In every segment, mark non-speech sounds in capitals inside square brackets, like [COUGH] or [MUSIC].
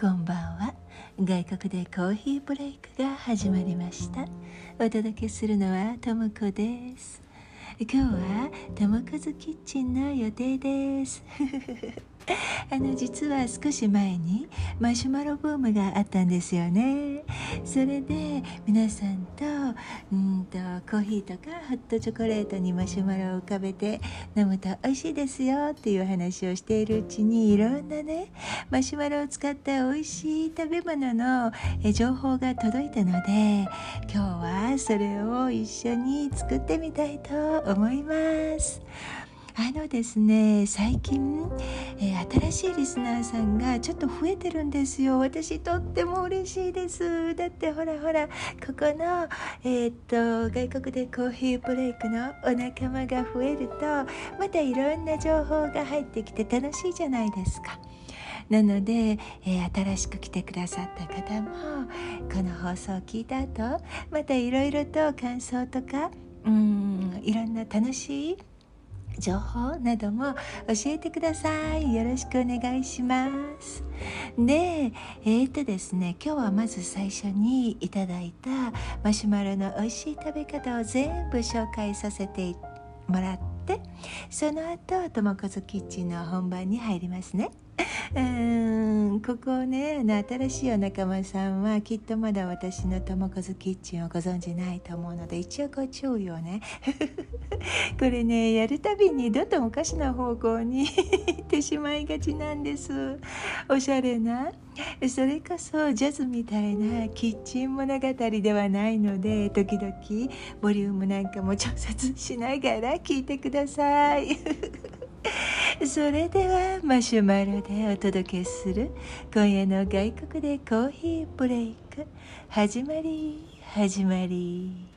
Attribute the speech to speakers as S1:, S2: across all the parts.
S1: こんばんは。外国でコーヒーブレイクが始まりました。お届けするのはともこです。今日はともこずキッチンの予定です。あの実は少し前にマシュマロブームがあったんですよね。それで皆さんとうんとコーヒーとかホットチョコレートにマシュマロを浮かべて飲むと美味しいですよっていう話をしているうちにいろんなねマシュマロを使った美味しい食べ物の情報が届いたので今日はそれを一緒に作ってみたいと思います。あのですね最近、えー、新しいリスナーさんがちょっと増えてるんですよ私とっても嬉しいですだってほらほらここの、えー、っと外国でコーヒーブレイクのお仲間が増えるとまたいろんな情報が入ってきて楽しいじゃないですか。なので、えー、新しく来てくださった方もこの放送を聞いた後またいろいろと感想とかうんいろんな楽しい情報なども教えてください。よろしくお願いします。でえー、っとですね今日はまず最初にいただいたマシュマロの美味しい食べ方を全部紹介させてもらってその後ともこずキッチンの本番に入りますね。うんここねあの新しいお仲間さんはきっとまだ私のともこずキッチンをご存じないと思うので一応ご注意をね。[LAUGHS] これねやるたびにどんどんおかしな方向に行ってしまいがちなんです。おしゃれな。それこそジャズみたいなキッチン物語ではないので時々ボリュームなんかも調節しながら聞いてください。[LAUGHS] それではマシュマロでお届けする今夜の外国でコーヒーブレイク。始まり始まり。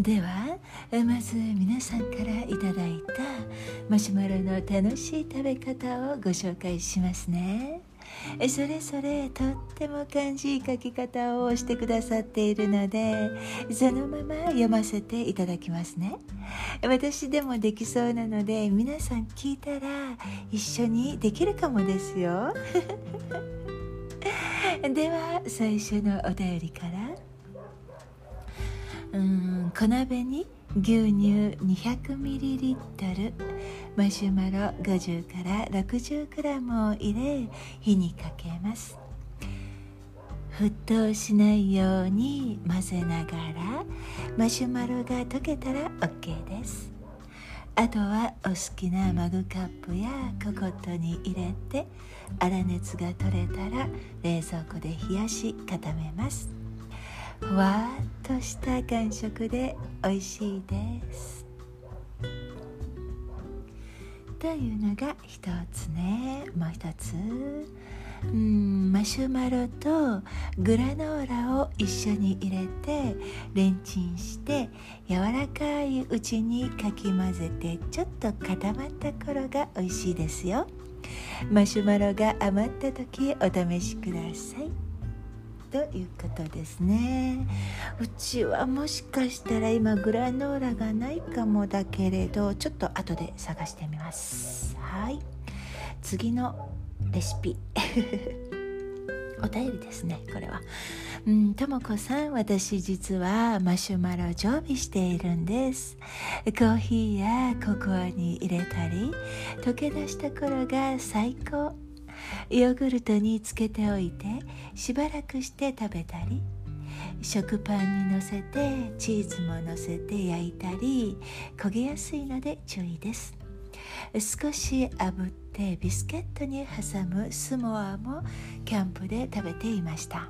S1: ではまず皆さんからいただいたマシュマロの楽しい食べ方をご紹介しますね。それぞれとっても感じい書き方をしてくださっているのでそのまま読ませていただきますね。私でもできそうなので皆さん聞いたら一緒にできるかもですよ。[LAUGHS] では最初のお便りから。うん小鍋に牛乳 200ml マシュマロ50から 60g を入れ火にかけます。沸騰しないように混ぜながらマシュマロが溶けたら OK です。あとはお好きなマグカップやココットに入れて粗熱が取れたら冷蔵庫で冷やし固めます。ふわっとした感触で美味しいです。というのが一つね。もう一つ。うんマシュマロとグラノーラを一緒に入れてレンチンして柔らかいうちにかき混ぜてちょっと固まった頃が美味しいですよ。マシュマロが余った時お試しください。ということですね。うちはもしかしたら今グラノーラがないかもだけれどちょっと後で探してみます。はい。次のレシピ。[LAUGHS] お便りですねこれは。うんともこさん私実はマシュマロ常備しているんです。コーヒーやココアに入れたり溶け出した頃が最高。ヨーグルトにつけておいてしばらくして食べたり食パンにのせてチーズものせて焼いたり焦げやすいので注意です。少し炙ってビスケットに挟むスモアもキャンプで食べていました。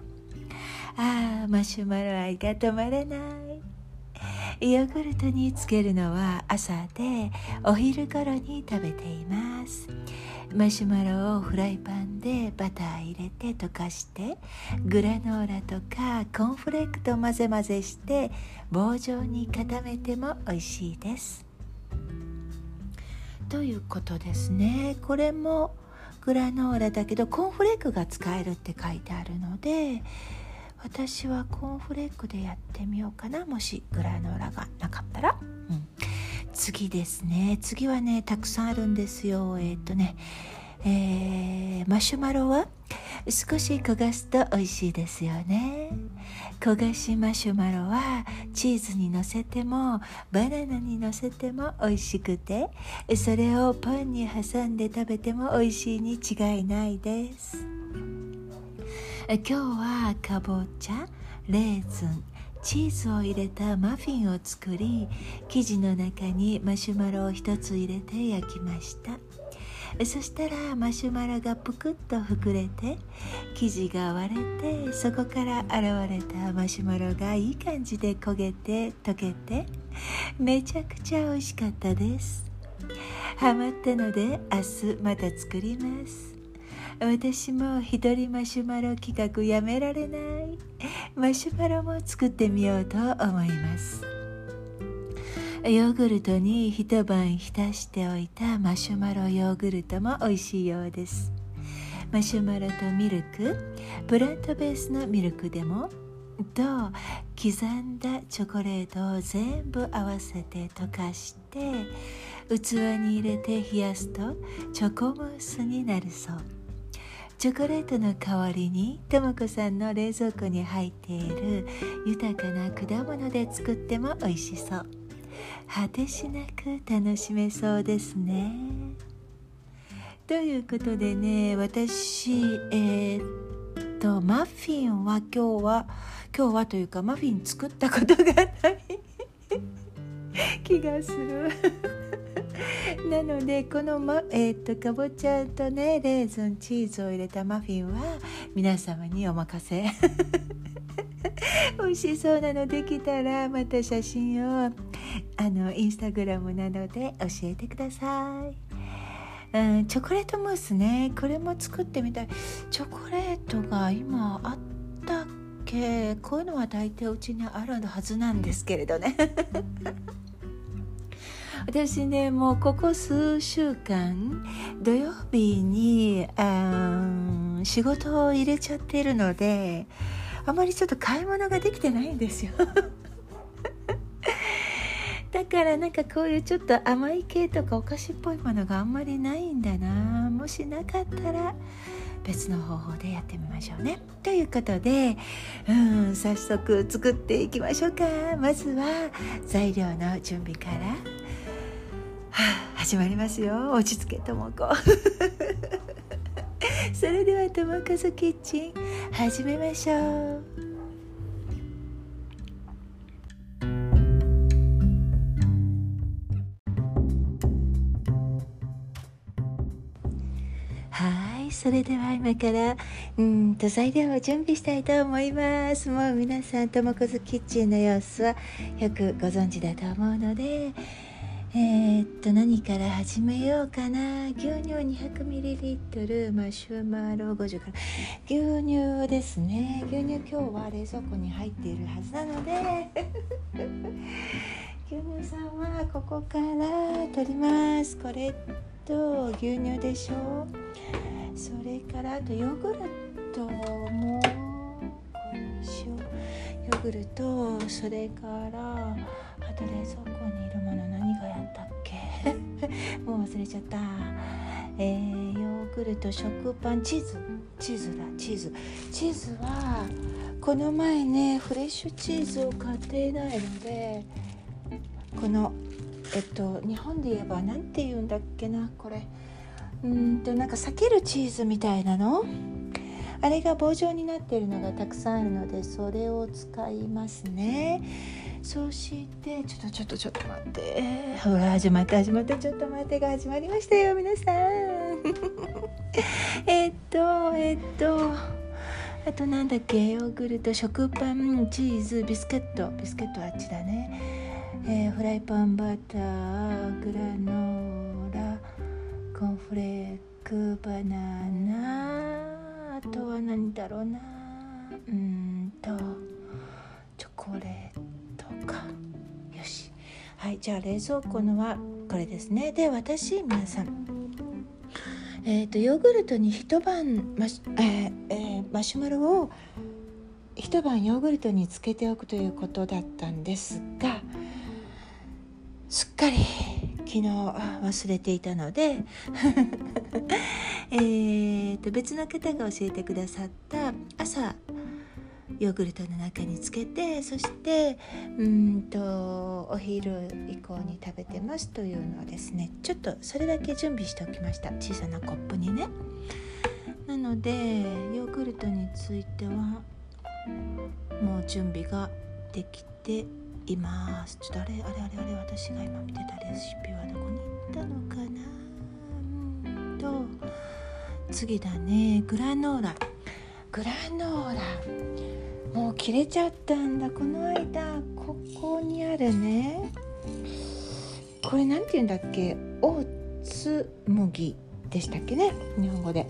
S1: あーマシュマロ愛が止まらない。ヨーグルトにつけるのは朝でお昼頃に食べています。マシュマロをフライパンでバター入れて溶かしてグラノーラとかコーンフレークと混ぜ混ぜして棒状に固めても美味しいです。ということですね。これもグラノーラだけどコーンフレークが使えるって書いてあるので私はコーンフレークでやってみようかな。もしグラノーラがなかったら、うん、次ですね。次はねたくさんあるんですよ。えー、っとねえー、マシュマロは少し焦がすと美味しいですよね。焦がしマシュマロはチーズにのせてもバナナにのせても美味しくてそれをパンに挟んで食べても美味しいに違いないです。今日はかぼちゃレーズンチーズを入れたマフィンを作り生地の中にマシュマロを1つ入れて焼きました。そしたらマシュマロがぷくっと膨れて生地が割れてそこから現れたマシュマロがいい感じで焦げて溶けてめちゃくちゃ美味しかったです。ハマったので明日また作ります。私も一人マシュマロ企画やめられない。マシュマロも作ってみようと思います。ヨーグルトに一晩浸しておいたマシュマロヨーグルトも美味しいようです。マシュマロとミルクプラントベースのミルクでもと刻んだチョコレートを全部合わせて溶かして器に入れて冷やすとチョコムースになるそう。チョコレートの代わりにとも子さんの冷蔵庫に入っている豊かな果物で作っても美味しそう果てしなく楽しめそうですね。ということでね私えー、っとマフィンは今日は今日はというかマフィン作ったことがない気がする [LAUGHS] なのでこの、まえー、っとかぼちゃとねレーズンチーズを入れたマフィンは皆様にお任せ。[LAUGHS] 美味しそうなのできたらまた写真をあのインスタグラムなどで教えてください。うん、チョコレートムースね。これも作ってみたい。チョコレートが今あったっけ？こういうのは大体うちにあるはずなんですけれどね。[LAUGHS] 私ねもうここ数週間土曜日にあ仕事を入れちゃってるのであまりちょっと買い物ができてないんですよ [LAUGHS] だからなんかこういうちょっと甘い系とかお菓子っぽいものがあんまりないんだなもしなかったら別の方法でやってみましょうね。ということで、うん、早速作っていきましょうか。まずは材料の準備から、あ、始まりますよ。落ち着けともこ。[LAUGHS] それではともかずキッチン始めましょう。はいそれでは今からうんと材料を準備したいと思いますもう皆さんともこずキッチンの様子はよくご存知だと思うのでえー、っと何から始めようかな。牛乳 200ml マシューマロ50から牛乳ですね。牛乳今日は冷蔵庫に入っているはずなので。[LAUGHS] 牛乳さんはここから取ります。これと牛乳でしょそれからあとヨーグルトもしよう。ヨーグルトそれからあと冷蔵庫にいるもの [LAUGHS] もう忘れちゃった。えー、ヨーグルト食パンチーズ。チーズだ。チーズ。チーズはこの前ねフレッシュチーズを買っていないのでこのえっと日本で言えば何て言うんだっけなこれ。うんとなんか避けるチーズみたいなの？あれが棒状になっているのがたくさんあるのでそれを使いますね。そしてちょっとちょっとちょっと待って。ほら始まった始まったちょっと待ってが始まりましたよ皆さん。[LAUGHS] えっとえっとあとなんだっけ？ヨーグルト食パンチーズビスケット。ビスケットあっちだね、えー、フライパンバターグラノーラコンフレークバナナ。とは何だろうな。うんとチョコレートか。よし。はいじゃあ冷蔵庫のはこれですね。で私皆さん。えーと、ヨーグルトに一晩マシ,、えーえー、マシュマロを一晩ヨーグルトにつけておくということだったんですがすっかり昨日忘れていたので [LAUGHS] えと別の方が教えてくださった朝ヨーグルトの中につけてそしてうんとお昼以降に食べてますというのをですねちょっとそれだけ準備しておきました。小さなコップにね。なのでヨーグルトについてはもう準備ができています。ちょっとあれあれあれあれ私が今見てたレシピはどこに行ったのかな？と次だね。グラノーラ。グラノーラ。もう切れちゃったんだこの間。ここにあるね。これ何て言うんだっけ？オーツ麦でしたっけね？日本語で。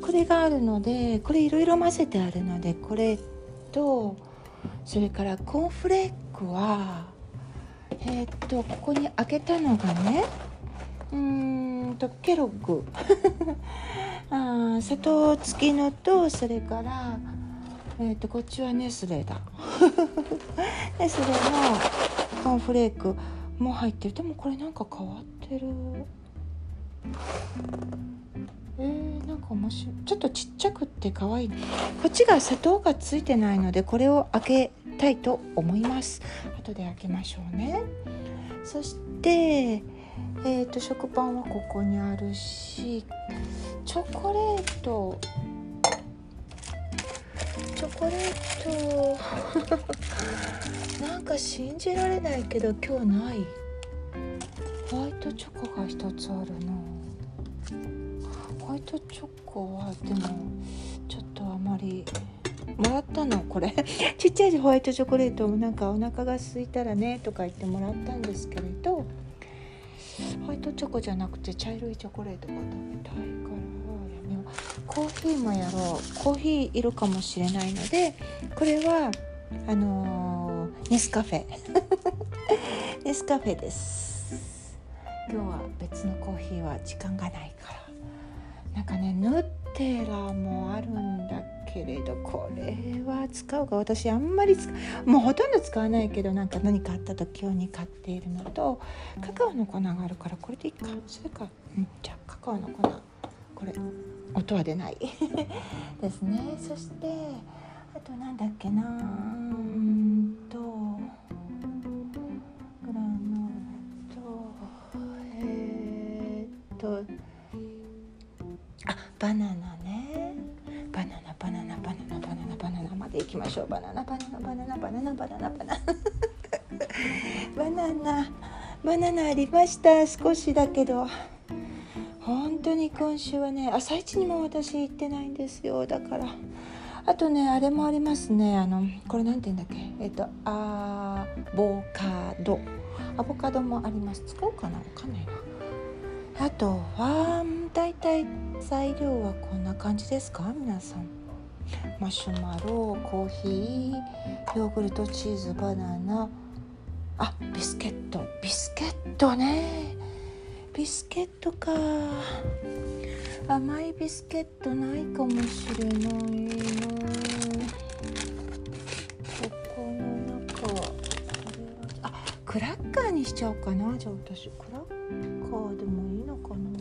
S1: これがあるのでこれいろいろ混ぜてあるのでこれとそれからコーンフレークはえー、っとここに開けたのがねうーんとケロッグ。[LAUGHS] あ砂糖付きのとそれからえーと、こっちはネスレだ。[LAUGHS] ネスレのコーンフレークも入ってる。でもこれなんか変わってる。えー、なんか面白い。ちょっとちっちゃくって可愛い。こっちが砂糖がついてないのでこれを開けたいと思います。後で開けましょうね。そしてえーと食パンはここにあるしチョコレート。チョコレート。[LAUGHS] なんか信じられないけど今日ない。ホワイトチョコが一つあるな。ホワイトチョコはでもちょっとあまりもらったのこれ。[LAUGHS] ちっちゃいホワイトチョコレートもなんかお腹が空いたらねとか言ってもらったんですけれど。ホワイトチョコじゃなくて茶色いチョコレートが食べたいから。やめようコーヒーもやろう。コーヒーいるかもしれないのでこれはあのー、ネスカフェ。[LAUGHS] ネスカフェです。今日は別のコーヒーは時間がないから。なんかねヌッテラもあるんだけれどこれは使うか私あんまりもうほとんど使わないけどなんか何かあった時用に買っているのとカカオの粉があるからこれでいいかそれか、うん、じゃあカカオの粉これ音は出ない [LAUGHS] ですね。そしてあとなんだっけなうんとグラノーとえー、っとバナナね。バナナバナナバナナバナナバナナまでいきましょう。バナナバナナバナナバナナバナナ。バナナバナナ [LAUGHS] バナナありました。少しだけど。本当に今週はね朝一にも私行ってないんですよ。だから。あとねあれもありますね。あのこれ何て言うんだっけ？えっとアボカド。アボカドもあります。使おうかな？わかんないな。あとはだいたい材料はこんな感じですか？皆さん。マシュマロコーヒーヨーグルトチーズバナナ。あビスケット。ビスケットね。ビスケットか。甘いビスケットないかもしれないな。クラッカーにしちゃおうかな。じゃあ私クラッカーでもいいのかな。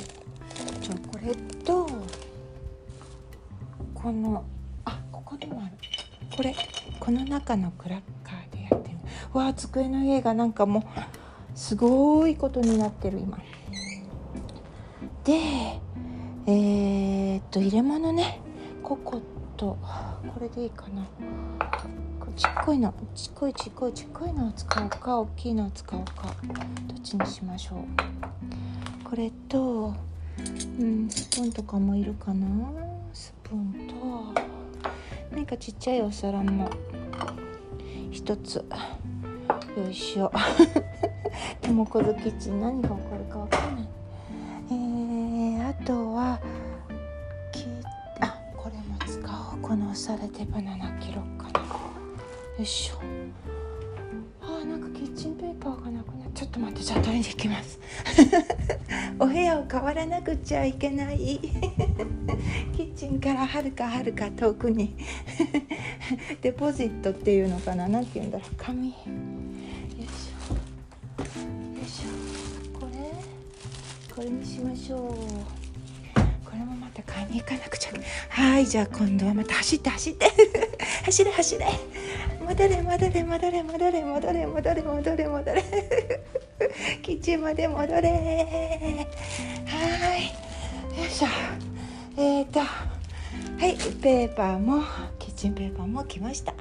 S1: じゃあこれとこのあここにもある。これこの中のクラッカーでやってみるわあ机の家がなんかもうすごいことになってる今。でえー、っと入れ物ね。ココとこれでいいかな。ちっこいのちっこいちっこいちっこいのを使うか大きいのを使うかどっちにしましょう。これとうんスプーンとかもいるかな？スプーンと何かちっちゃいお皿も一つよいしょ。[LAUGHS] でもこのキッチン何が起こるか分かんない。えー、あとはきあこれも使おう。このされてバナナよいしょ。あなんかキッチンペーパーがなくなっちょっと待ってじゃあ取りに行きます。[LAUGHS] お部屋を変わらなくちゃいけない。[LAUGHS] キッチンからはるかはるか遠くに。[LAUGHS] デポジットっていうのかな何て言うんだろう。紙。よいしょ。よいしょ。これ？これにしましょう。これもまた買いに行かなくちゃ。はいじゃあ今度はまた走って走って。走れ走れ。戻れ戻れ戻れ戻れ戻れ戻れ戻れ戻れ。キッチンまで戻れ。はい。よいしょ。えーと。はい。ペーパーもキッチンペーパーも来ました。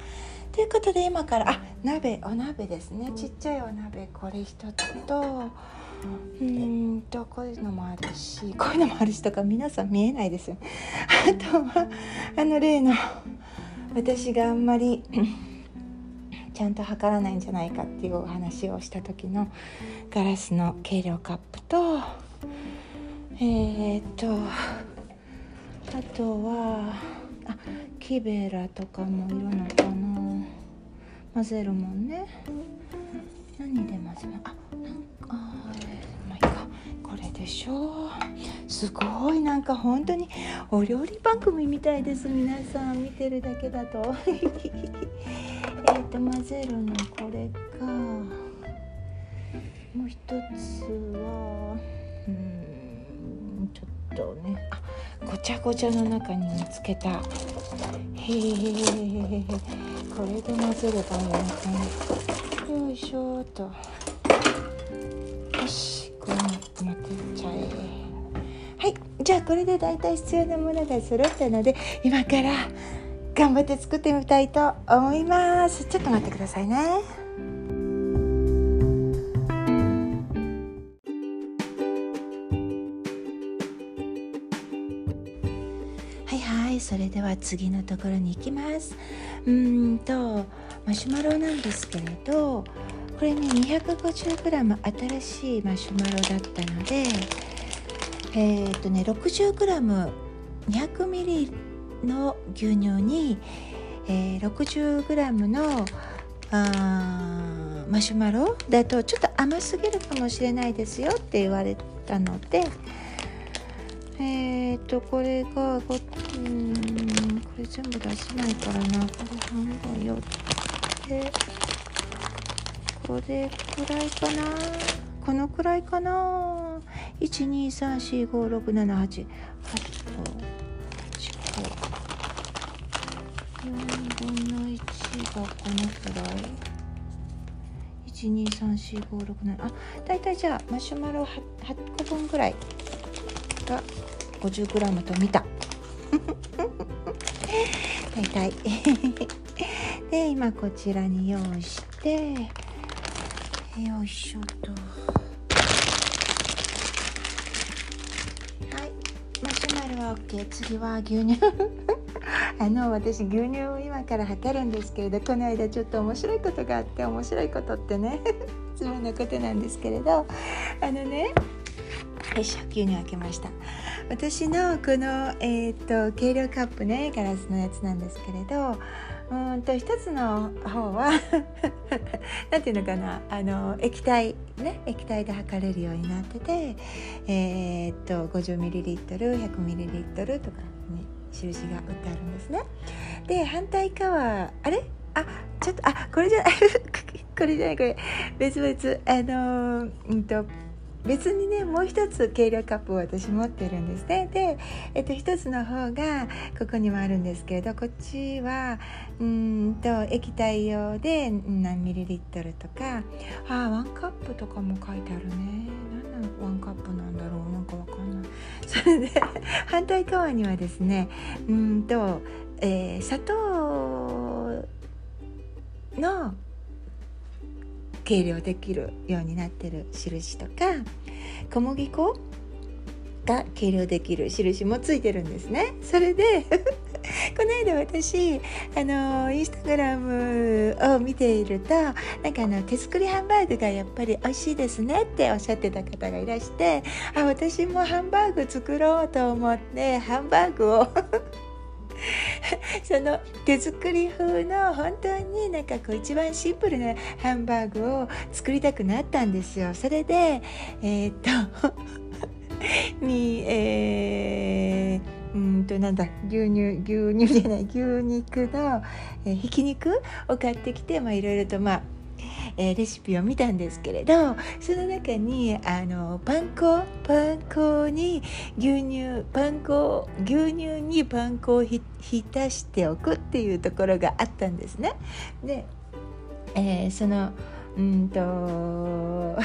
S1: ということで今からあ鍋お鍋ですね。ちっちゃいお鍋これ一つとうんとこういうのもあるしこういうのもあるしとか皆さん見えないですよ。あとはあの例の私があんまりちゃんと測らないんじゃないかっていうお話をした時のガラスの計量カップとえー、っとあとはあキベラとかもいるのかな。混ぜるもんね。何で混ぜる？あなんかあまあいいかこれでしょう。すごい。なんか本当にお料理番組みたいです。皆さん見てるだけだと。[LAUGHS] えっと混ぜるのこれか。もう一つはうんちょっとね。あごちゃごちゃの中に見つけた。へえこれで混ぜればいいのかな。よいしょと。よしこれ持ってっちゃえ。はい。じゃあこれで大体必要なものが揃ったので今から頑張って作ってみたいと思います。ちょっと待ってくださいね。はいはい。それでは次のところに行きます。うんとマシュマロなんですけれどこれね 250g 新しいマシュマロだったのでえっ、とね 60g200 ミリの牛乳に、えー、60g のあマシュマロだとちょっと甘すぎるかもしれないですよって言われたのでえっ、とこれがごうんこれ全部出せないからな。これ半分よって。これくらいかな。このくらいかな。123456788 8個4分の1がこのくらい。1234567あ大体じゃあマシュマロ 8, 8個分ぐらいが 50g と見た。[LAUGHS] 大体。[LAUGHS] で今こちらに用意して。よいしょとはいマシュマロは OK 次は牛乳。[LAUGHS] あの私牛乳を今から測るんですけれどこの間ちょっと面白いことがあって面白いことってねつまなことなんですけれどあのねよし牛乳開けました。私のこの、えーと、計量カップねガラスのやつなんですけれどうんと一つの方は [LAUGHS] 何ていうのかなあの液体ね液体で測れるようになっててえー、っと 50ml100ml とかに印が打ってあるんですね。で反対側あれ？あちょっとあこれじゃない [LAUGHS] これじゃないこれ。別々。あのうんと別にねもう一つ計量カップを私持ってるんですね。で、えっと、一つの方がここにもあるんですけれどこっちはうんと液体用で何ミリリットルとか。あワンカップとかも書いてあるね。何なのワンカップなんだろう。なんかわかんない。[LAUGHS] それで反対側にはですねうんと、えー、砂糖の計量できるようになってる印とか小麦粉が計量できる印もついてるんですね。それで [LAUGHS] この間私あのインスタグラムを見ているとなんかあの手作りハンバーグがやっぱり美味しいですねっておっしゃってた方がいらしてあ私もハンバーグ作ろうと思ってハンバーグを [LAUGHS] その手作り風の本当になんかこう一番シンプルなハンバーグを作りたくなったんですよ。それで [LAUGHS] えー、っとにえーうんとなんだ牛乳牛乳じゃない牛肉の、えー、ひき肉を買ってきていろいろとまあえー、レシピを見たんですけれどその中にあのパン粉パン粉に牛乳パン粉牛乳にパン粉を浸しておくっていうところがあったんですね。で、えー、そのうんと [LAUGHS]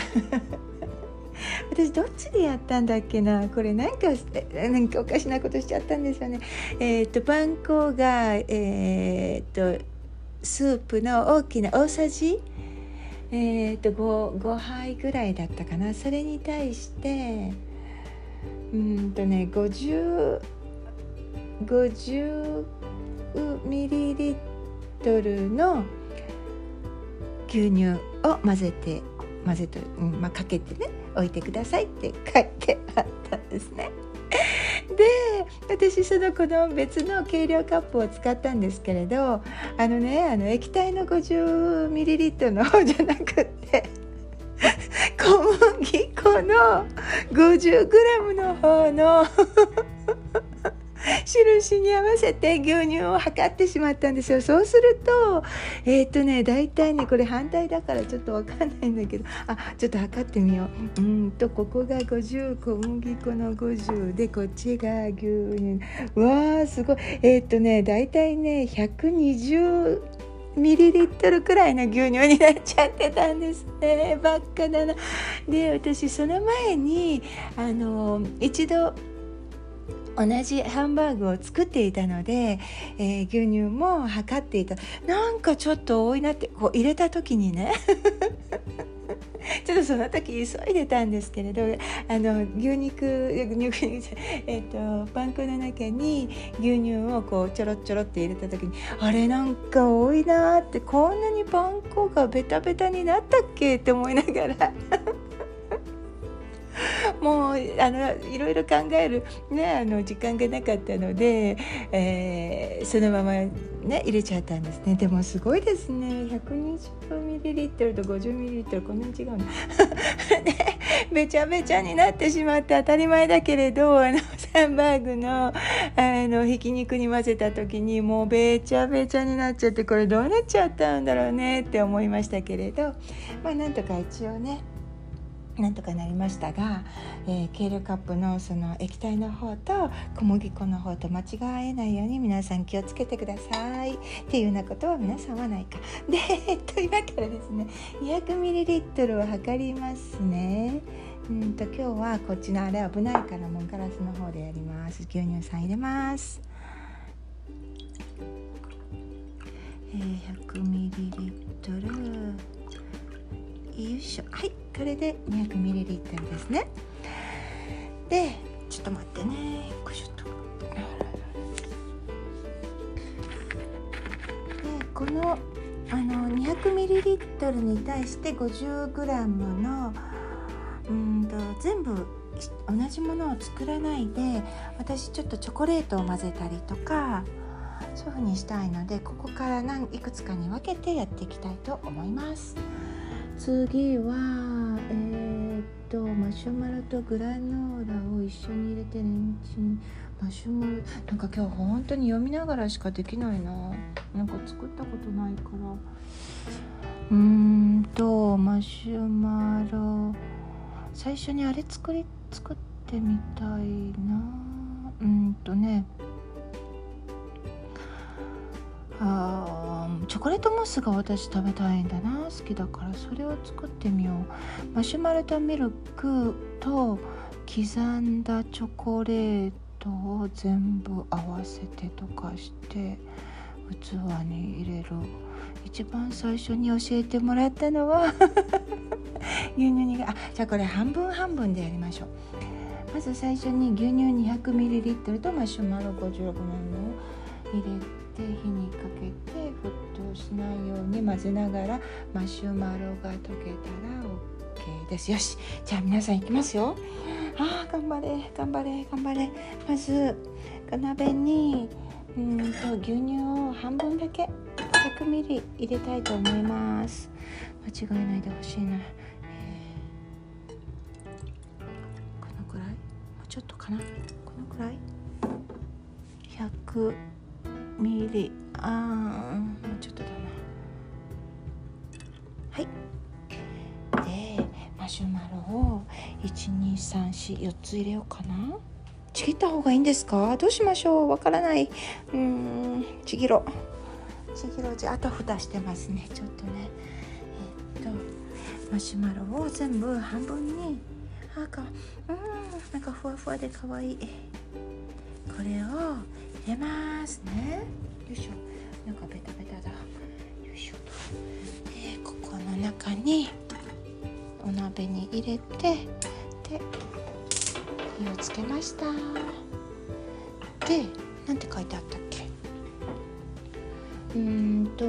S1: 私どっちでやったんだっけな？これなんかなんかおかしなことしちゃったんですよね。えっ、ー、とパン粉がえっ、ー、とスープの大きな大さじえっ、と 5, 5杯ぐらいだったかなそれに対してうんとね50 50ミリリットルの牛乳を混ぜて混ぜと、うんまあ、かけてね置いてくださいって書いてあったんですね。で私そのこの別の計量カップを使ったんですけれどあのねあの液体の 50ml の方 [LAUGHS] じゃなくって小麦粉の 50g の方の [LAUGHS] 印に合わせて牛乳を測ってしまったんですよ。そうするとえっ、とね大体ねこれ反対だからちょっと分かんないんだけどあちょっと測ってみよう。うんとここが50小麦粉の50でこっちが牛乳。わーすごい。えっ、とね大体ね120ミリリットルくらいの牛乳になっちゃってたんですね。ばっかだな。で私その前にあの一度同じハンバーグを作っていたので、えー、牛乳も測っていた。なんかちょっと多いなってこう入れた時にね [LAUGHS] ちょっとその時急いでたんですけれどあの牛肉牛肉えっ、とパン粉の中に牛乳をこうちょろちょろって入れた時にあれなんか多いなってこんなにパン粉がベタベタになったっけって思いながら。[LAUGHS] もうあのいろいろ考える、ね、あの時間がなかったので、えー、そのまま、ね、入れちゃったんですね。でもすごいですね。120ml と 50ml こんなに違うの？[LAUGHS] べちゃべちゃになってしまって当たり前だけれどあのサンバーグのあのひき肉に混ぜた時にもうべちゃべちゃになっちゃってこれどうなっちゃったんだろうねって思いましたけれど。まあなんとか一応ねなんとかなりましたが、えー、ケールカップのその液体の方と小麦粉の方と間違えないように皆さん気をつけてくださいっていうようなことは皆さんはないか。で、え [LAUGHS] っと、今からですね 200ml を測りますね。うんと今日はこっちのあれ危ないからもうガラスの方でやります。牛乳さん入れます。えー、100ml よいしょ。はいこれで 200ml ですね。でちょっと待ってね。よいしょと。でこのあの 200ml に対して 50g のうんと全部同じものを作らないで私ちょっとチョコレートを混ぜたりとかそういう風にしたいのでここから何いくつかに分けてやっていきたいと思います。次はえー、っとマシュマロとグラノーラを一緒に入れてレンチンマシュマロなんか今日本当に読みながらしかできないな。なんか作ったことないから。うーんとマシュマロ。最初にあれ作り作ってみたいな。うんとね。あチョコレートムースが私食べたいんだな好きだからそれを作ってみよう。マシュマロとミルクと刻んだチョコレートを全部合わせてとかして器に入れる。一番最初に教えてもらったのは [LAUGHS] 牛乳にあじゃあこれ半分半分でやりましょう。まず最初に牛乳 200ml とマシュマロ 56g を入れてで火にかけて沸騰しないように混ぜながらマシュマロが溶けたら OK です。よしじゃあ皆さんいきますよ。あー頑張れ頑張れ頑張れ。まず鍋にうんと牛乳を半分だけ100ミリ入れたいと思います。間違えないでほしいな、えー、このくらい？もうちょっとかな？このくらい？100ミリあーもうちょっとだな。はい。でマシュマロを1234つ入れようかな。ちぎった方がいいんですか？どうしましょう？わからない。うんちぎろちぎろじゃあと蓋してますね。ちょっとね。えっとマシュマロを全部半分に。あか。うんなんかふわふわでかわいい。これを入れますね。よいしょ。なんかベタベタだ。よいしょでここの中にお鍋に入れてで火をつけました。でなんて書いてあったっけ？うんと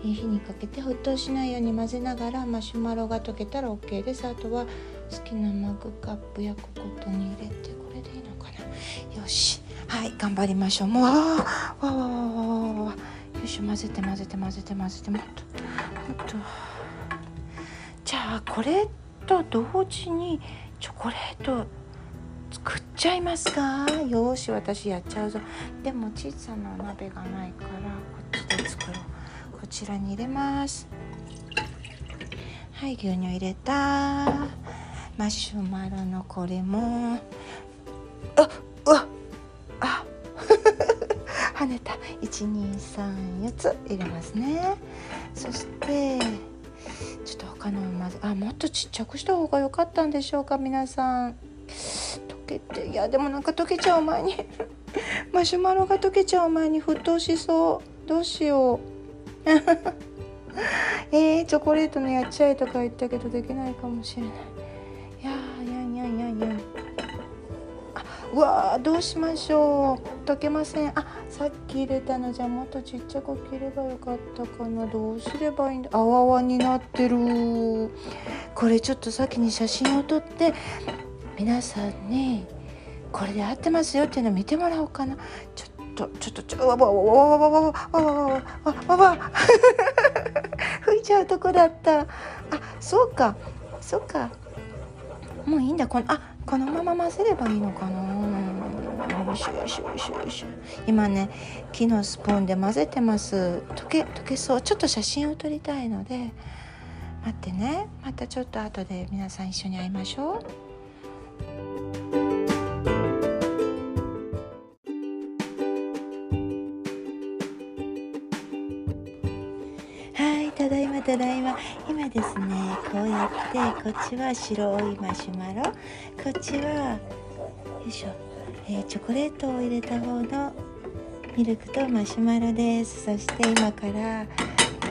S1: 火にかけて沸騰しないように混ぜながらマシュマロが溶けたら OK です。あとは好きなマグカップやココットに入れてはい頑張りましょう。もうわわわわわよし混ぜて混ぜて混ぜて混ぜて。もっともっと。じゃあこれと同時にチョコレート作っちゃいますか？よし私やっちゃうぞ。でも小さなお鍋がないからこっちで作ろう。こちらに入れます。はい牛乳入れた。マシュマロのこれも。あうわあねた。1234つ入れますね。そしてちょっと他のまずあもっとちっちゃくした方が良かったんでしょうか皆さん。溶けていやでもなんか溶けちゃう前に [LAUGHS] マシュマロが溶けちゃう前に沸騰しそう。どうしよう。[LAUGHS] えー、チョコレートのやっちゃえとか言ったけどできないかもしれない。いやーやんやんやんや。んあうわーどうしましょう。溶けません。あさっき入れたのじゃもっとちっちゃく切ればよかったかな。どうすればいいんだ？あわわになってる。これちょっと先に写真を撮って皆さんにこれで合ってますよっていうのを見てもらおうかな。ちょっとちょっとちょわわわわわわわわわわわわわ。吹いちゃうとこだった。あそうか。そうか。もういいんだ。このあこのまま混ぜればいいのかな。よいしょよいしょよしよし今ね木のスプーンで混ぜてます。溶け溶けそう。ちょっと写真を撮りたいので。待ってね。またちょっと後で皆さん一緒に会いましょう。はい。ただいまただいま。今ですねこうやってこっちは白いマシュマロ。こっちはよいしょ、えー、チョコレートを入れた方のミルクとマシュマロです。そして今から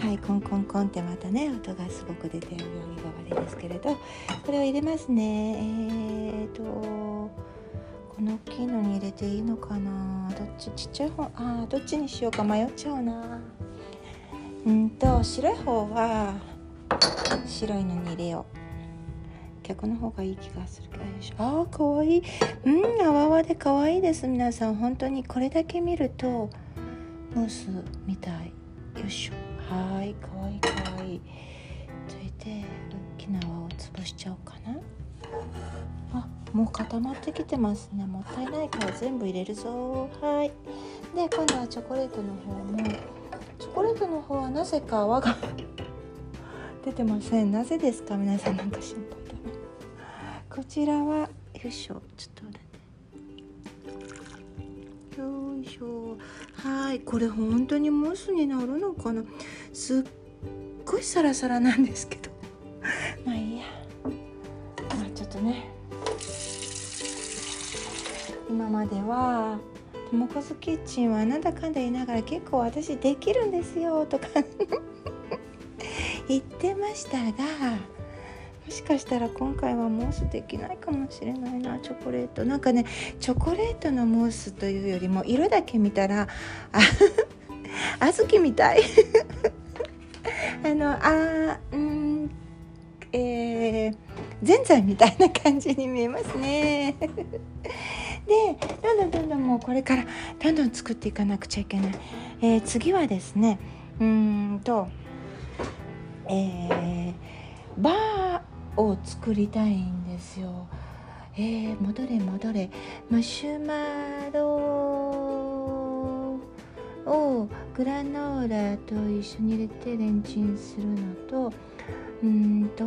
S1: はいコンコンコンってまたね音がすごく出てるようにが悪いですけれど。これを入れますね。えーとこの大きいのに入れていいのかな。どっちちっちゃい方？あどっちにしようか迷っちゃうな。うんと白い方は白いのに入れよう。逆の方がいい気がするああかわいい。うんあわわでかわいいです。皆さん本当にこれだけ見るとムースみたい。よいしょ。はいかわいいかわいい。それで大きな泡を潰しちゃおうかな。あもう固まってきてますね。もったいないから全部入れるぞ。はい。で今度はチョコレートの方もチョコレートの方はなぜか泡が [LAUGHS] 出てません。なぜですか？皆さんなんか心配。こちらはよいしょちょっと待って。よいしょ。はいこれ本当にモスになるのかな。すっごいサラサラなんですけど。[LAUGHS] まあいいや。まあちょっとね。今まではともこずキッチンはなんだかんだ言いながら結構私できるんですよとか。[LAUGHS] 言ってましたがもしかしたら今回はムースできないかもしれないなチョコレート。なんかねチョコレートのムースというよりも色だけ見たらあ [LAUGHS] 小豆みたい。[LAUGHS] あのあうんえー、ぜんざいみたいな感じに見えますね。[LAUGHS] でどんどんどんどんもうこれからどんどん作っていかなくちゃいけない、えー、次はですねうんとえー、バーを作りたいんですよ。えー、戻れ戻れマシュマロをグラノーラと一緒に入れてレンチンするのとうんと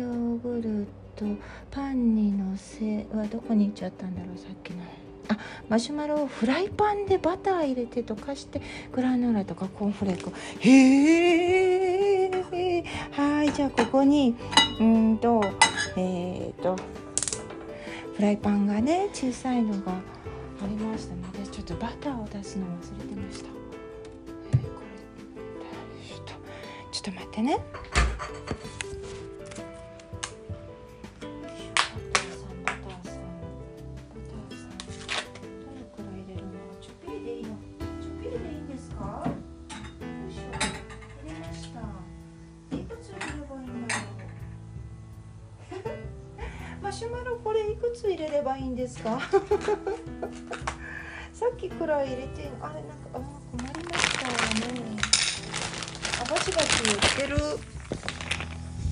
S1: ヨーグルトパンにのせはどこに行っちゃったんだろうさっきの。あマシュマロをフライパンでバター入れて溶かしてグラノーラとかコーンフレークへえはいじゃあここにうんとえっ、ー、とフライパンがね小さいのがありましたのでちょっとバターを出すの忘れてました、えー、これちょとちょっと待ってね。くつ入れればいいんですか？[LAUGHS] さっきくらい入れてあれなんかあ困りましたね。あバチバチ言ってる。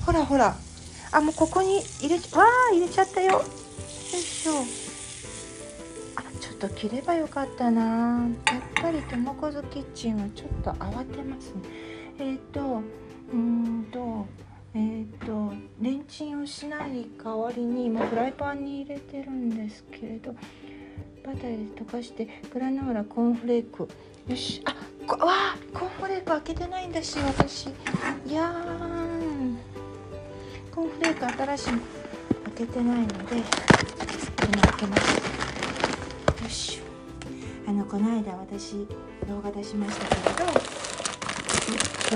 S1: ほらほら。あもうここに入れわあ入れちゃったよ。よいしょ。あちょっと切ればよかったな。やっぱりトモコズキッチンはちょっと慌てますね。えっ、ー、とうんとえーと、レンチンをしない代わりに今フライパンに入れてるんですけれどバターで溶かしてグラノーラコーンフレーク。よし。あこわあコーンフレーク開けてないんだし私。いやー。コーンフレーク新しい開けてないので今開けます。よし。あのこの間私動画出しましたけれどこん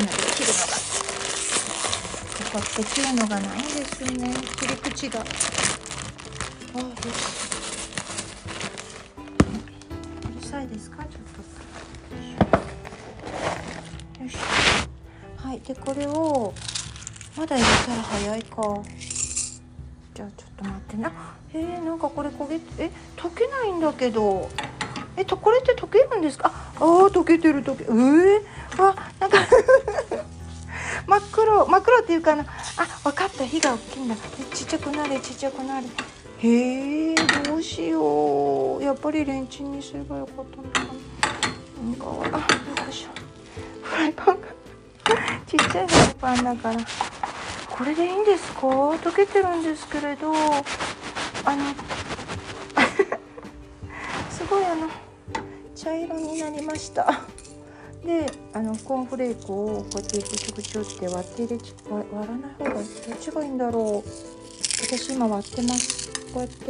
S1: なで切るのがこって切るのがないんですよね。切り口が。あよし。うるさいですか？ちょっと。よし。はいでこれをまだ入れたら早いか。じゃあちょっと待ってな。えー、なんかこれ焦げえ溶けないんだけど。えとこれって溶けるんですか？ああ溶けてる溶けえー、あなんか [LAUGHS] 真っ黒真っ黒っていうかなあ分かった火が大きいんだ。ちっちゃくなれちっちゃくなれ。へえどうしよう。やっぱりレンチンにすればよかったのかな。あよいしょ。フライパンがちっちゃいフライパンだから。これでいいんですか？溶けてるんですけれど。あの [LAUGHS] すごいあの茶色になりました。であのコーンフレークをこうやってぐちょぐちょって割って入れち割らない方がどっちがいいんだろう私今割ってますこうやって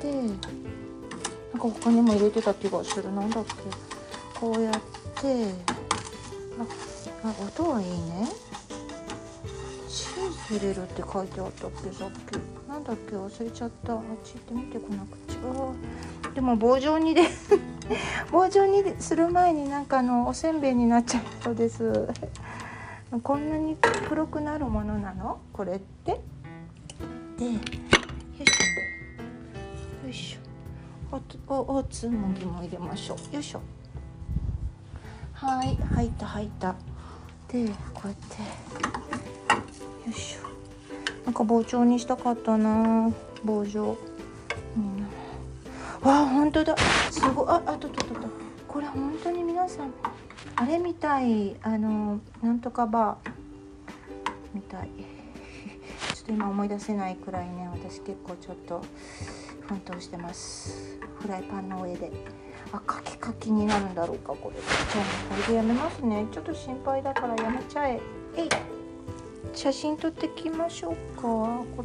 S1: でなんか他にも入れてた気がするなんだっけ。こうやってああ音はいいねチーズ入れるって書いてあったっけさっきなんだっけ？忘れちゃった。あっち行って見てこなくちゃでも棒状にで [LAUGHS] 棒状にする前になんかあのおせんべいになっちゃうそうです。こんなに黒くなるものなの？これって？でよいしょ。よいしょ。おおつ麦も入れましょう。よいしょ。はい入った入った。でこうやって。よいしょ。なんか棒状にしたかったな。棒状、うん。わあ本当だ。すごい。ああとととと。これ本当に皆さんあれみたい。あのなんとかバーみたい。[LAUGHS] ちょっと今思い出せないくらいね私結構ちょっと奮闘してます。フライパンの上で。あカキカキになるんだろうかこれ。じゃあこれでやめますね。ちょっと心配だからやめちゃえ。えい。写真撮ってきましょうか。これ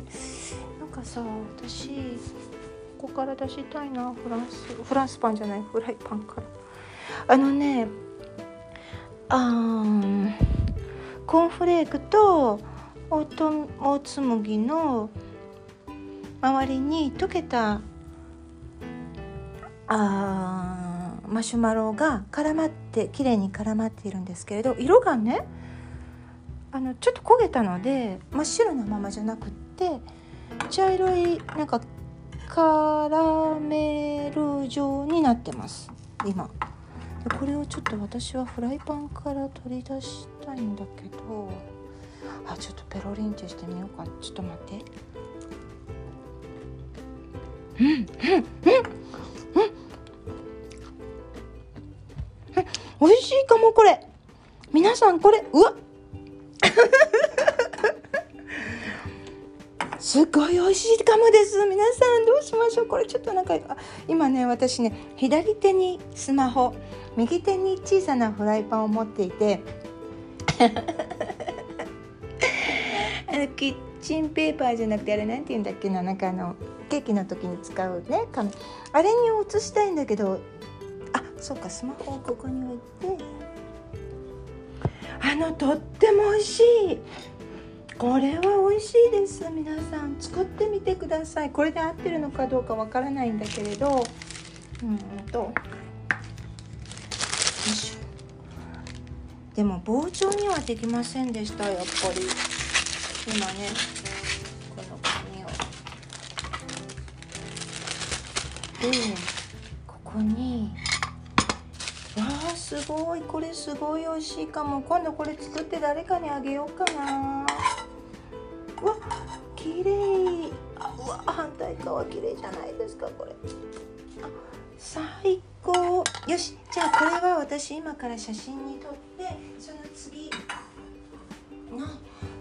S1: なんかさ私こから出したいなフランスフランスパンじゃないフライパンから。あのねあコーンフレークとオートオーツ麦の周りに溶けたあマシュマロが絡まって綺麗に絡まっているんですけれど色がねあのちょっと焦げたので真っ白なままじゃなくって茶色いなんかカラメル状になってます。今。これをちょっと私はフライパンから取り出したいんだけど。あちょっとペロリンチしてみようか。ちょっと待って。うんうんうんうん。美味しいかもこれ。皆さんこれうわすごい美味しいかもです。皆さんどうしましょう。これちょっとなんか今ね私ね左手にスマホ右手に小さなフライパンを持っていて [LAUGHS] あのキッチンペーパーじゃなくてあれなんて言うんだっけな。なんかあのケーキの時に使うね紙あれに移したいんだけどあそうかスマホをここに置いて。あのとっても美味しい。これは美味しいです。皆さん作ってみてください。これで合ってるのかどうかわからないんだけれど。うんと。よいしょ。でも棒状にはできませんでしたやっぱり。今ねこの紙を。でここに。わあすごい。これすごい美味しいかも。今度これ作って誰かにあげようかな。綺麗。あうわ反対側綺麗じゃないですかこれ。あ最高。よしじゃあこれは私今から写真に撮ってその次の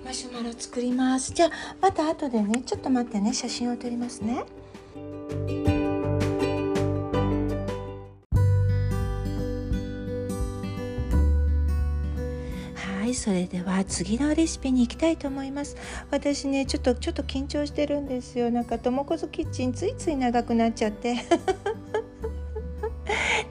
S1: マシュマロ作ります。じゃあまた後でねちょっと待ってね写真を撮りますね。それでは次のレシピに行きたいと思います。私ねちょっとちょっと緊張してるんですよ。なんかともこずキッチンついつい長くなっちゃって。[LAUGHS]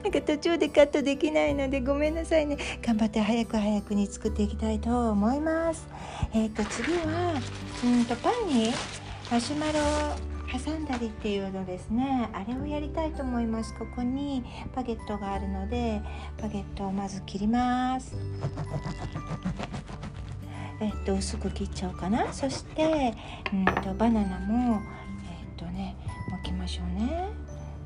S1: なんか途中でカットできないのでごめんなさいね。頑張って早く早くに作っていきたいと思います。えっ、ー、と次はうんとパンにマシュマロ挟んだりっていうのですね。あれをやりたいと思います。ここにバゲットがあるのでバゲットをまず切ります。えっと薄く切っちゃおうかな。そしてうんとバナナもえっとね巻きましょうね。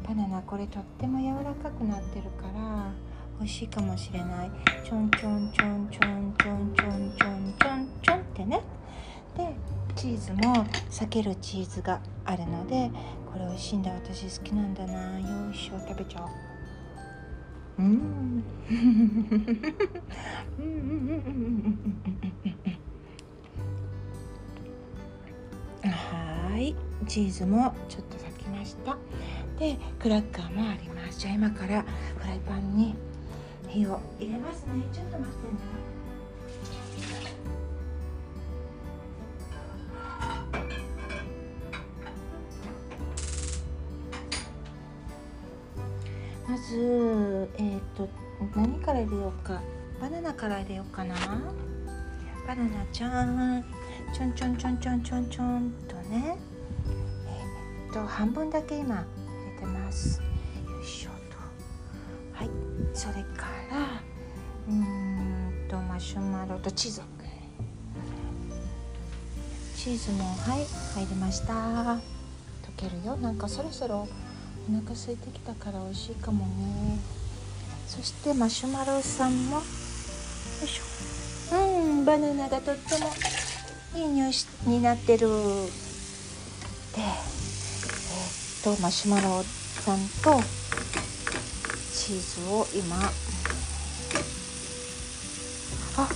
S1: バナナこれとっても柔らかくなってるから美味しいかもしれない。ちょんちょんちょんちょんちょんちょんちょんちょんちょんってね。でチーズも避けるチーズがあるのでこれ美味しいんだ私好きなんだな。よいしょ食べちゃおう。うん。[LAUGHS] はいチーズもちょっと裂きました。でクラッカーもあります。じゃあ今からフライパンに火を入れますね。ちょっと待ってね。ずえっ、ー、と何から入れようか？バナナから入れようかな。バナナちゃんちょんちょんちょんちょんちょんちょんとね。えっ、ー、と半分だけ今入れてます。よいしょと。はい。それからうんとマシュマロとチーズ。チーズもはい入りました。溶けるよ。なんかそろそろお腹空いてきたから美味しいかもね。そしてマシュマロさんも。よいしょ。うんバナナがとってもいい匂いになってる。でえっとマシュマロさんとチーズを今。あ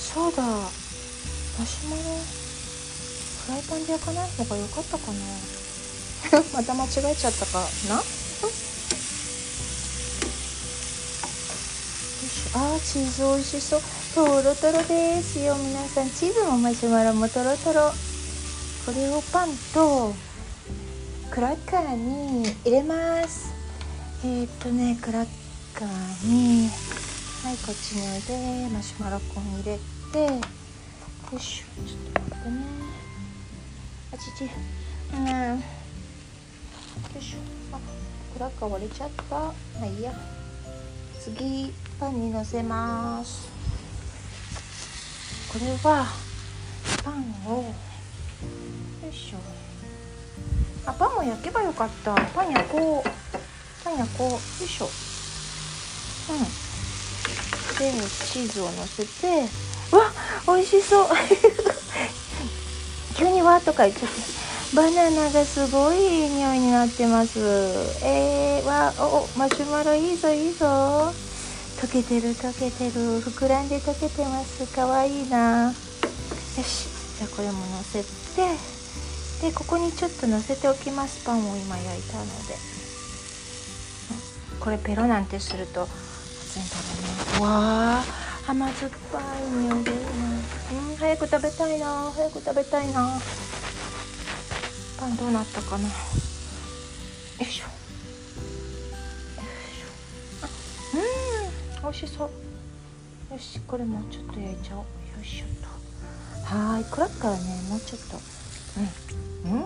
S1: そうだ。マシュマロフライパンで焼かない方が良かったかな。[LAUGHS] また間違えちゃったかな？あ？ーチーズ美味しそうとろとろですよ。皆さんチーズもマシュマロもとろとろこれをパンとクラッカーに入れます。えっ、とねクラッカーにはいこっちにおいでマシュマロコン入れて。よいしょ。ちょっと待ってね。あちち。うん。よいしょ。あクラッカー割れちゃった。まあいいや。次パンにのせます。これはパンをよいしょ。あパンも焼けばよかった。パン焼こう。パン焼こう。よいしょ。うん。でチーズをのせてわ美味しそう。[LAUGHS] 急にわーとか言っちゃって。バナナがすごいいい匂いになってます。えー、わおマシュマロいいぞいいぞ。溶けてる溶けてる。膨らんで溶けてます。かわいいな。よし。じゃあこれものせて。でここにちょっとのせておきます。パンを今焼いたので。これペロなんてすると全然食べない。わあ甘酸っぱい匂い。でうん早く食べたいな早く食べたいな。パンどうなったかな。よいしょ。うん。美味しそう。よしこれもうちょっと焼いちゃおう。よいしょっと。はいクラッカーね。もうちょっと。うん。うん。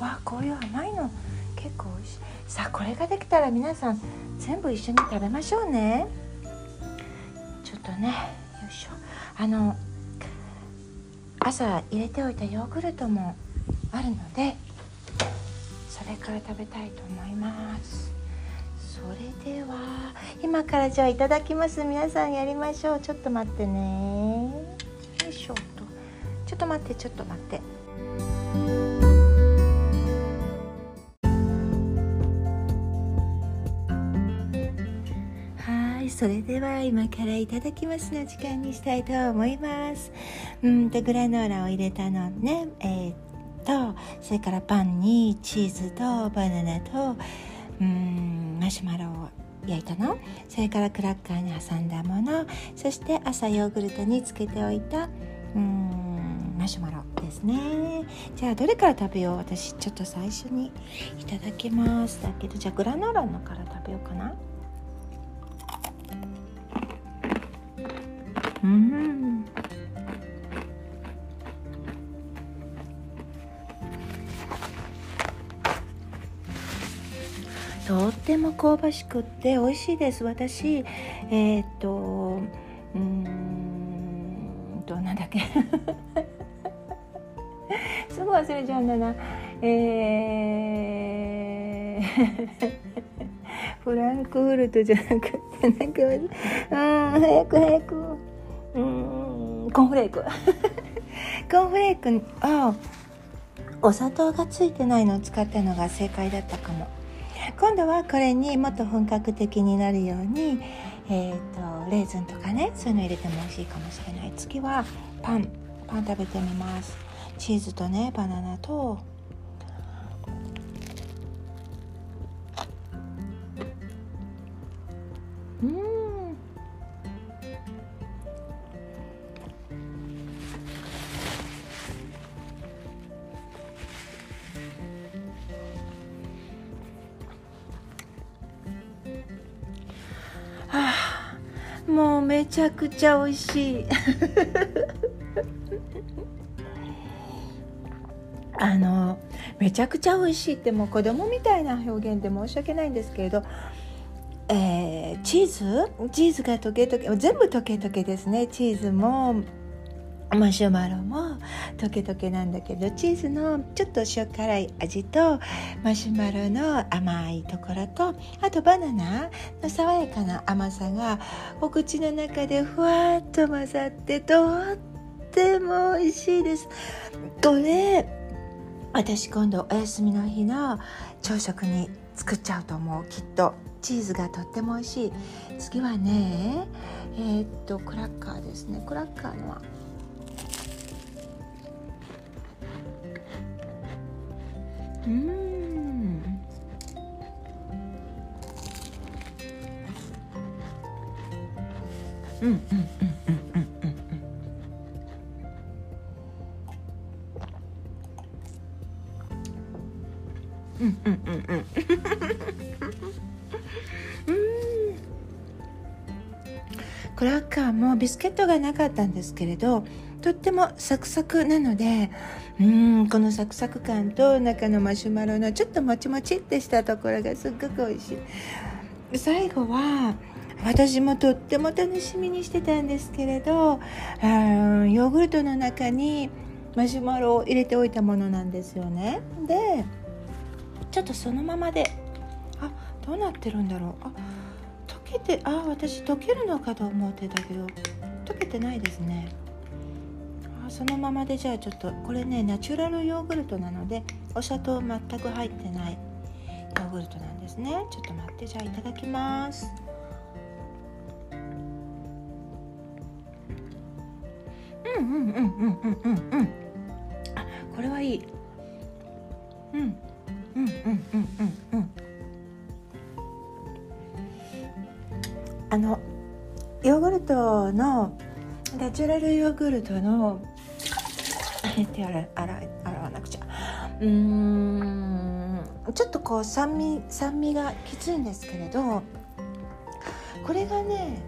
S1: わこういう甘いの。結構美味しい。さあこれができたら皆さん全部一緒に食べましょうね。ちょっとね。よいしょ。あの朝入れておいたヨーグルトもあるのでそれから食べたいと思います。それでは今からじゃあいただきます。皆さんやりましょう。ちょっと待ってね。よいしょと。ちょっと待ってちょっと待って。はいそれでは今からいただきますの時間にしたいと思います。うんとグラノーラを入れたのねえー、っとそれからパンにチーズとバナナとうんマシュマロを焼いたの。それからクラッカーに挟んだもの。そして朝ヨーグルトにつけておいたうんマシュマロですね。じゃあどれから食べよう？私ちょっと最初にいただきます。だけどじゃあグラノーラのから食べようかな。うん。とっても香ばしくって美味しいです。私えー、っとうーんとなんだっけ。[LAUGHS] すぐ忘れちゃうんだな。えー [LAUGHS] フランクフルトじゃなくてなんかうん早く早く。うんコーンフレーク。[LAUGHS] コーンフレークあお砂糖がついてないのを使ったのが正解だったかも。今度はこれにもっと本格的になるように、えーと、レーズンとかねそういうの入れても美味しいかもしれない。次はパン。パン食べてみます。チーズとねバナナとめちゃくちゃ美味しい。[LAUGHS] あのめちゃくちゃ美味しいってもう子供みたいな表現で申し訳ないんですけれどえー、チーズ？チーズが溶け溶け全部溶け溶けですね。チーズもマシュマロも溶け溶けなんだけどチーズのちょっと塩辛い味とマシュマロの甘いところとあとバナナの爽やかな甘さがお口の中でふわっと混ざってとっても美味しいです。これ？私今度お休みの日の朝食に作っちゃうと思うきっと。チーズがとっても美味しい。次はねえー、っとクラッカーですね。クラッカーのはうん。うん。うん。うん。うん。うん。うん。うん。うん。うん。うん。カーもビスケットがなかったんですけれどとってもサクサクなのでうんこのサクサク感と中のマシュマロのちょっともちもちってしたところがすっごく美味しい。最後は私もとっても楽しみにしてたんですけれどあヨーグルトの中にマシュマロを入れておいたものなんですよね。でちょっとそのままであどうなってるんだろう。あけてあ私溶けるのかと思ってたけど溶けてないですね。あそのままでじゃあちょっとこれねナチュラルヨーグルトなのでお砂糖全く入ってないヨーグルトなんですね。ちょっと待ってじゃあいただきます。うんうんうんうんうんうんうん。あこれはいい。うん。うんうんうんうんうん。あのヨーグルトのナチュラルヨーグルトの手洗洗洗わなくちゃ。うーん。ちょっとこう酸味酸味がきついんですけれどこれがね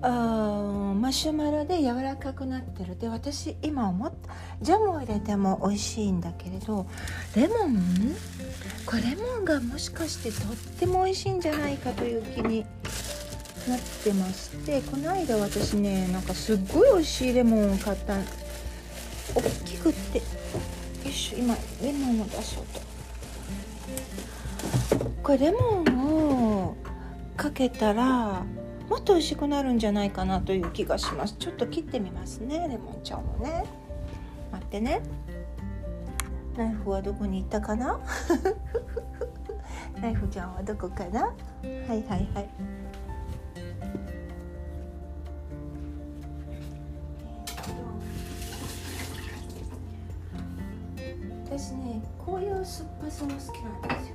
S1: あマシュマロで柔らかくなってる。で私今思ったジャムを入れても美味しいんだけれどレモン？これレモンがもしかしてとっても美味しいんじゃないかという気になってましてこの間私ねなんかすっごい美味しいレモンを買った大きくって。よいしょ今レモンを出そうと。これレモンをかけたらもっと美味しくなるんじゃないかなという気がします。ちょっと切ってみますねレモンちゃんをね。待ってね。ナイフはどこに行ったかな？[LAUGHS] ナイフちゃんはどこかな？はいはいはい。私ねこういう酸っぱさも好きなんですよ。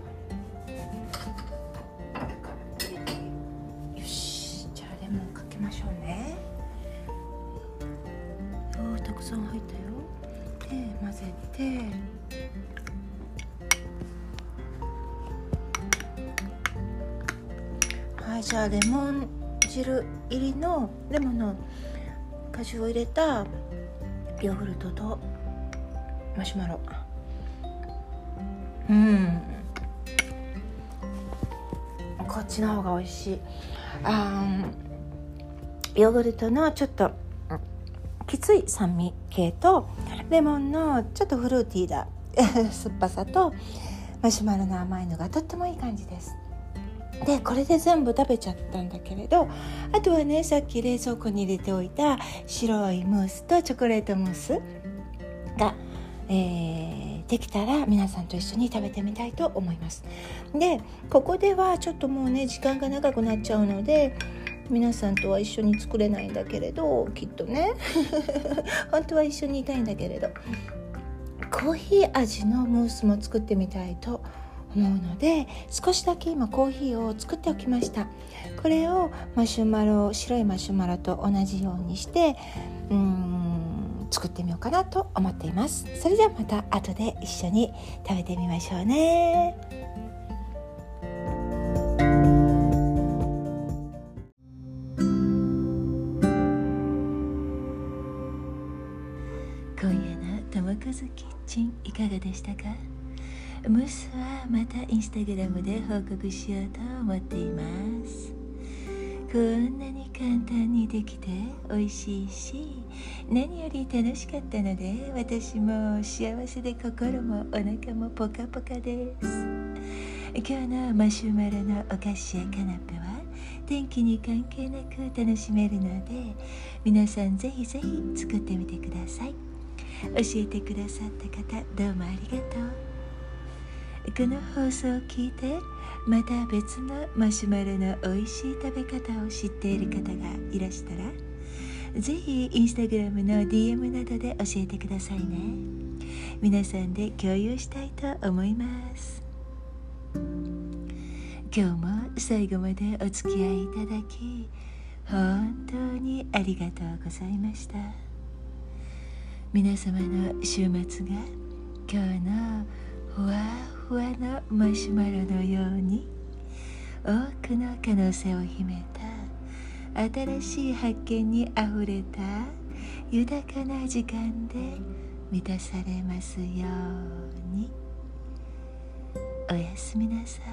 S1: よしじゃあレモンかけましょうね。おたくさん入ったよ。で混ぜてはいじゃあレモン汁入りのレモンの果汁を入れたヨーグルトとマシュマロ。うん。こっちの方が美味しい。あヨーグルトのちょっときつい酸味系とレモンのちょっとフルーティーな [LAUGHS] 酸っぱさとマシュマロの甘いのがとってもいい感じです。でこれで全部食べちゃったんだけれどあとはねさっき冷蔵庫に入れておいた白いムースとチョコレートムースが、えー、できたら皆さんと一緒に食べてみたいと思います。でここではちょっともうね時間が長くなっちゃうので皆さんとは一緒に作れないんだけれどきっとね。[LAUGHS] 本当は一緒にいたいんだけれど。コーヒー味のムースも作ってみたいと思うので少しだけ今コーヒーを作っておきました。これをマシュマロ白いマシュマロと同じようにしてうん作ってみようかなと思っています。それではまた後で一緒に食べてみましょうね。今夜の友和キッチンいかがでしたか？ムースはまたインスタグラムで報告しようと思っています。こんなに簡単にできて美味しいし何より楽しかったので私も幸せで心もお腹もポカポカです。今日のマシュマロのお菓子やカナッペは天気に関係なく楽しめるので皆さんぜひぜひ作ってみてください。教えてくださった方どうもありがとう。この放送を聞いてまた別のマシュマロの美味しい食べ方を知っている方がいらしたらぜひインスタグラムの DM などで教えてくださいね。皆さんで共有したいと思います。今日も最後までお付き合いいただき本当にありがとうございました。皆様の週末が今日のふわふわのマシュマロのように多くの可能性を秘めた新しい発見にあふれた豊かな時間で満たされますように。おやすみなさい。